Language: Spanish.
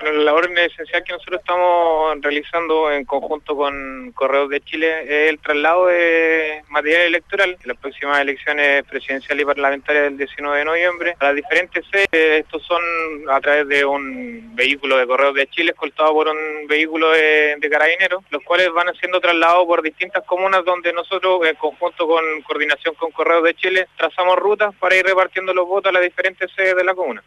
La orden esencial que nosotros estamos realizando en conjunto con Correos de Chile es el traslado de material electoral en las próximas elecciones presidenciales y parlamentarias del 19 de noviembre a las diferentes sedes. Estos son a través de un vehículo de Correos de Chile escoltado por un vehículo de, de carabineros, los cuales van siendo trasladados por distintas comunas donde nosotros en conjunto con coordinación con Correos de Chile trazamos rutas para ir repartiendo los votos a las diferentes sedes de la comuna.